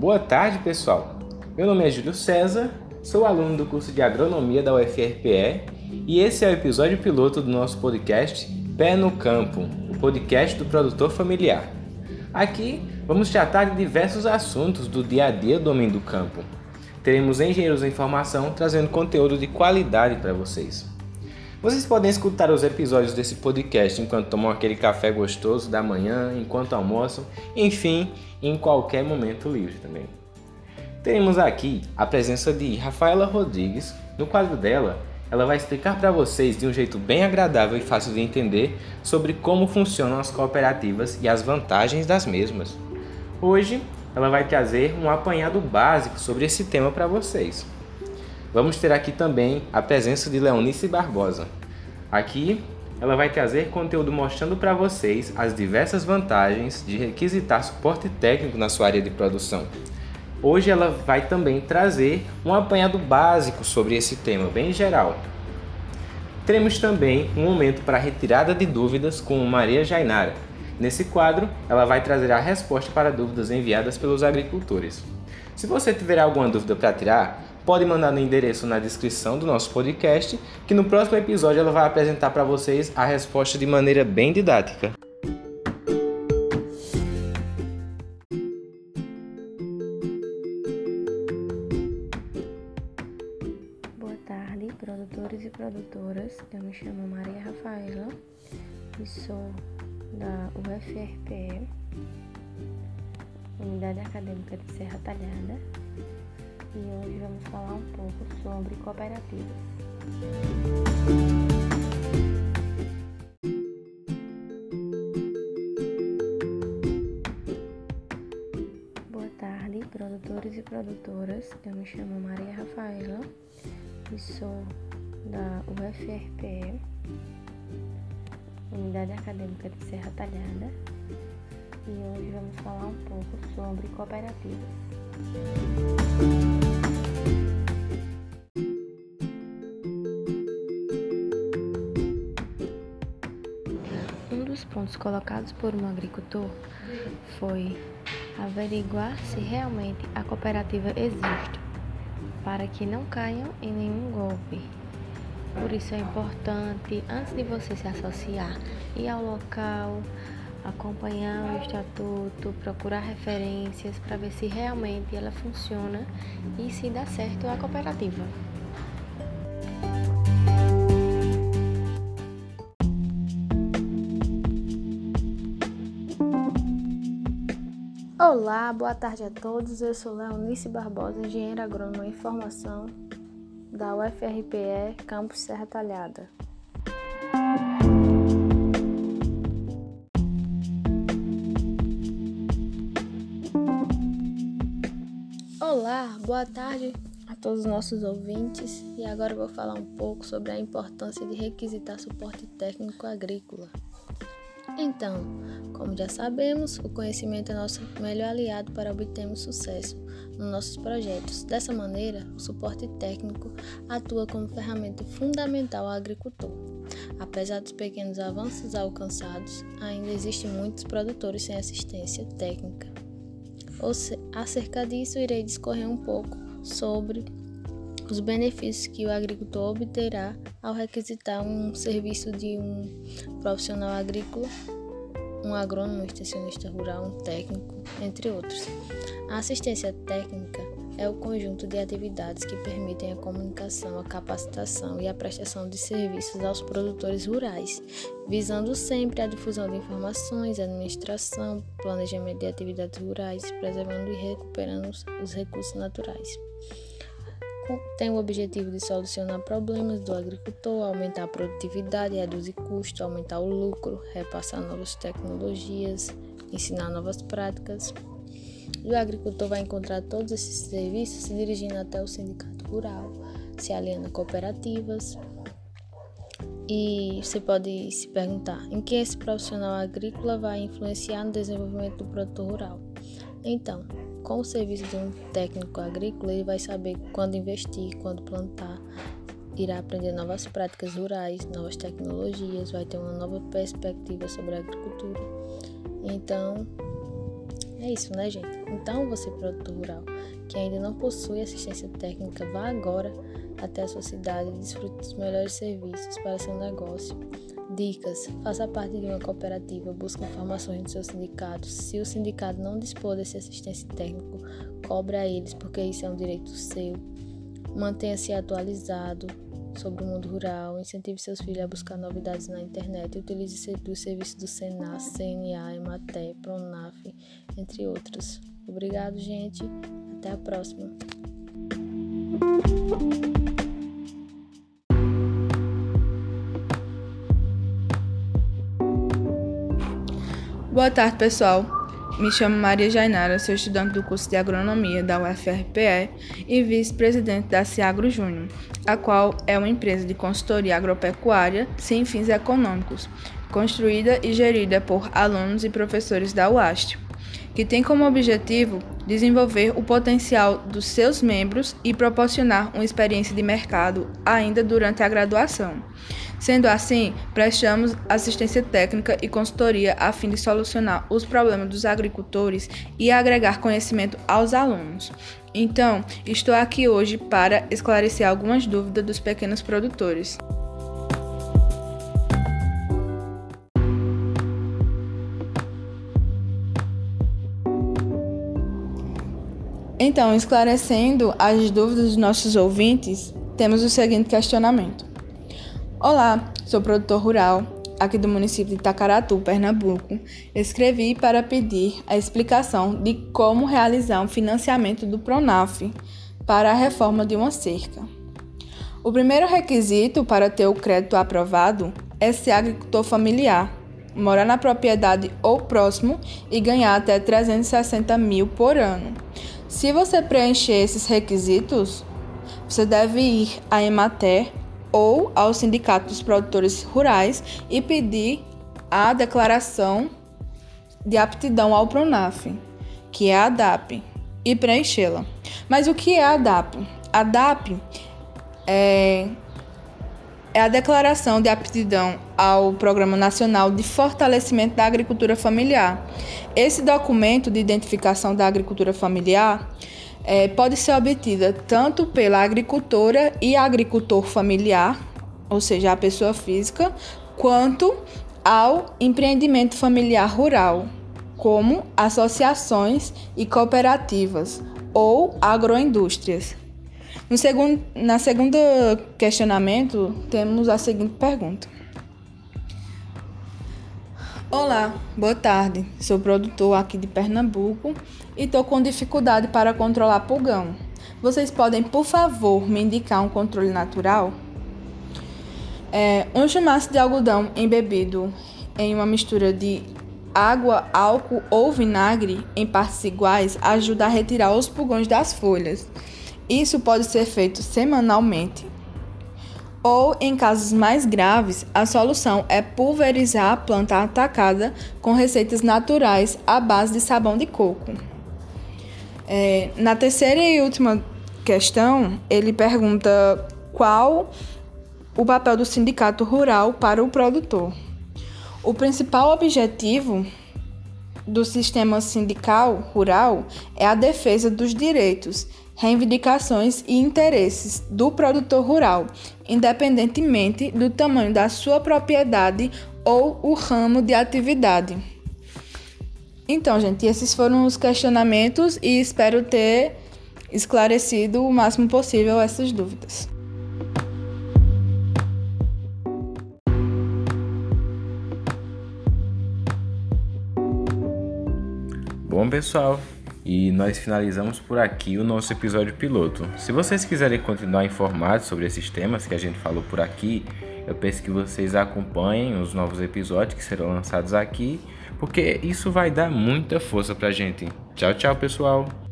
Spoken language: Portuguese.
Boa tarde, pessoal. Meu nome é Júlio César, sou aluno do curso de Agronomia da UFRPE e esse é o episódio piloto do nosso podcast Pé no Campo, o podcast do produtor familiar. Aqui vamos tratar de diversos assuntos do dia a dia do homem do campo. Teremos engenheiros da informação trazendo conteúdo de qualidade para vocês. Vocês podem escutar os episódios desse podcast enquanto tomam aquele café gostoso da manhã, enquanto almoçam, enfim, em qualquer momento livre também. Teremos aqui a presença de Rafaela Rodrigues. No quadro dela, ela vai explicar para vocês de um jeito bem agradável e fácil de entender sobre como funcionam as cooperativas e as vantagens das mesmas. Hoje, ela vai trazer um apanhado básico sobre esse tema para vocês. Vamos ter aqui também a presença de Leonice Barbosa. Aqui ela vai trazer conteúdo mostrando para vocês as diversas vantagens de requisitar suporte técnico na sua área de produção. Hoje ela vai também trazer um apanhado básico sobre esse tema, bem geral. Teremos também um momento para retirada de dúvidas com Maria Jainara. Nesse quadro, ela vai trazer a resposta para dúvidas enviadas pelos agricultores. Se você tiver alguma dúvida para tirar, pode mandar no endereço na descrição do nosso podcast, que no próximo episódio ela vai apresentar para vocês a resposta de maneira bem didática. Boa tarde, produtores e produtoras. Eu me chamo Maria Rafaela e sou da UFRPE, Unidade Acadêmica de Serra Talhada, e hoje vamos falar um pouco sobre cooperativas. Boa tarde, produtores e produtoras. Eu me chamo Maria Rafaela e sou da UFRPE, Unidade Acadêmica de Serra Talhada, e hoje vamos falar um pouco sobre cooperativas. Um dos pontos colocados por um agricultor foi averiguar se realmente a cooperativa existe, para que não caiam em nenhum golpe. Por isso é importante, antes de você se associar, ir ao local, acompanhar o estatuto, procurar referências para ver se realmente ela funciona e se dá certo a cooperativa. Olá, boa tarde a todos. Eu sou Leonice Barbosa, engenheira agrônoma em formação da UFRPE, campus Serra Talhada. Olá, boa tarde a todos os nossos ouvintes e agora vou falar um pouco sobre a importância de requisitar suporte técnico agrícola. Então, como já sabemos, o conhecimento é nosso melhor aliado para obtermos sucesso nos nossos projetos. Dessa maneira, o suporte técnico atua como ferramenta fundamental ao agricultor. Apesar dos pequenos avanços alcançados, ainda existem muitos produtores sem assistência técnica. Acerca disso, irei discorrer um pouco sobre os benefícios que o agricultor obterá ao requisitar um serviço de um profissional agrícola, um agrônomo, um extensionista rural, um técnico, entre outros. A assistência técnica é o conjunto de atividades que permitem a comunicação, a capacitação e a prestação de serviços aos produtores rurais, visando sempre a difusão de informações, administração, planejamento de atividades rurais, preservando e recuperando os recursos naturais. Tem o objetivo de solucionar problemas do agricultor, aumentar a produtividade, reduzir custos, aumentar o lucro, repassar novas tecnologias, ensinar novas práticas. E o agricultor vai encontrar todos esses serviços se dirigindo até o sindicato rural, se aliando a cooperativas. E você pode se perguntar em que esse profissional agrícola vai influenciar no desenvolvimento do produtor rural. Então, com o serviço de um técnico agrícola, ele vai saber quando investir, quando plantar, irá aprender novas práticas rurais, novas tecnologias, vai ter uma nova perspectiva sobre a agricultura. Então, É isso, né, gente? Então, você, produtor rural, que ainda não possui assistência técnica, vá agora até a sua cidade e desfrute dos melhores serviços para seu negócio. Dicas: faça parte de uma cooperativa, busque informações do seu sindicato. Se o sindicato não dispor desse assistência técnico, cobre a eles, porque isso é um direito seu. Mantenha-se atualizado sobre o mundo rural, incentive seus filhos a buscar novidades na internet, utilize os serviços do Senas, CNA, Ematé, Pronaf, entre outros. Obrigado, gente. Até a próxima. Boa tarde, pessoal. Me chamo Maria Jainara, sou estudante do curso de Agronomia da UFRPE e vice-presidente da Ciagro Júnior, a qual é uma empresa de consultoria agropecuária sem fins econômicos, construída e gerida por alunos e professores da UAST, que tem como objetivo desenvolver o potencial dos seus membros e proporcionar uma experiência de mercado ainda durante a graduação. Sendo assim, prestamos assistência técnica e consultoria a fim de solucionar os problemas dos agricultores e agregar conhecimento aos alunos. Então, estou aqui hoje para esclarecer algumas dúvidas dos pequenos produtores. Então, esclarecendo as dúvidas dos nossos ouvintes, temos o seguinte questionamento. Olá, sou produtor rural aqui do município de Itacaratu, Pernambuco. Escrevi para pedir a explicação de como realizar um financiamento do Pronaf para a reforma de uma cerca. O primeiro requisito para ter o crédito aprovado é ser agricultor familiar, morar na propriedade ou próximo e ganhar até 360 mil por ano. Se você preencher esses requisitos, você deve ir à Emater ou ao Sindicato dos Produtores Rurais e pedir a declaração de aptidão ao Pronaf, que é a DAP, e preenchê-la. Mas o que é a DAP? A DAP é, é a declaração de aptidão ao Programa Nacional de Fortalecimento da Agricultura Familiar. Esse documento de identificação da agricultura familiar é, pode ser obtida tanto pela agricultora e agricultor familiar, ou seja, a pessoa física, quanto ao empreendimento familiar rural, como associações e cooperativas ou agroindústrias. No segundo, na segunda questionamento, temos a seguinte pergunta. Olá, boa tarde. Sou produtor aqui de Pernambuco e estou com dificuldade para controlar pulgão. Vocês podem, por favor, me indicar um controle natural? É, um chumaço de algodão embebido em uma mistura de água, álcool ou vinagre em partes iguais ajuda a retirar os pulgões das folhas. Isso pode ser feito semanalmente ou, em casos mais graves, a solução é pulverizar a planta atacada com receitas naturais à base de sabão de coco. É, na terceira e última questão, ele pergunta qual o papel do sindicato rural para o produtor. O principal objetivo do sistema sindical rural é a defesa dos direitos reivindicações e interesses do produtor rural, independentemente do tamanho da sua propriedade ou o ramo de atividade. Então, gente, esses foram os questionamentos e espero ter esclarecido o máximo possível essas dúvidas. Bom, pessoal, e nós finalizamos por aqui o nosso episódio piloto. Se vocês quiserem continuar informados sobre esses temas que a gente falou por aqui, eu peço que vocês acompanhem os novos episódios que serão lançados aqui, porque isso vai dar muita força pra gente. Tchau, tchau, pessoal!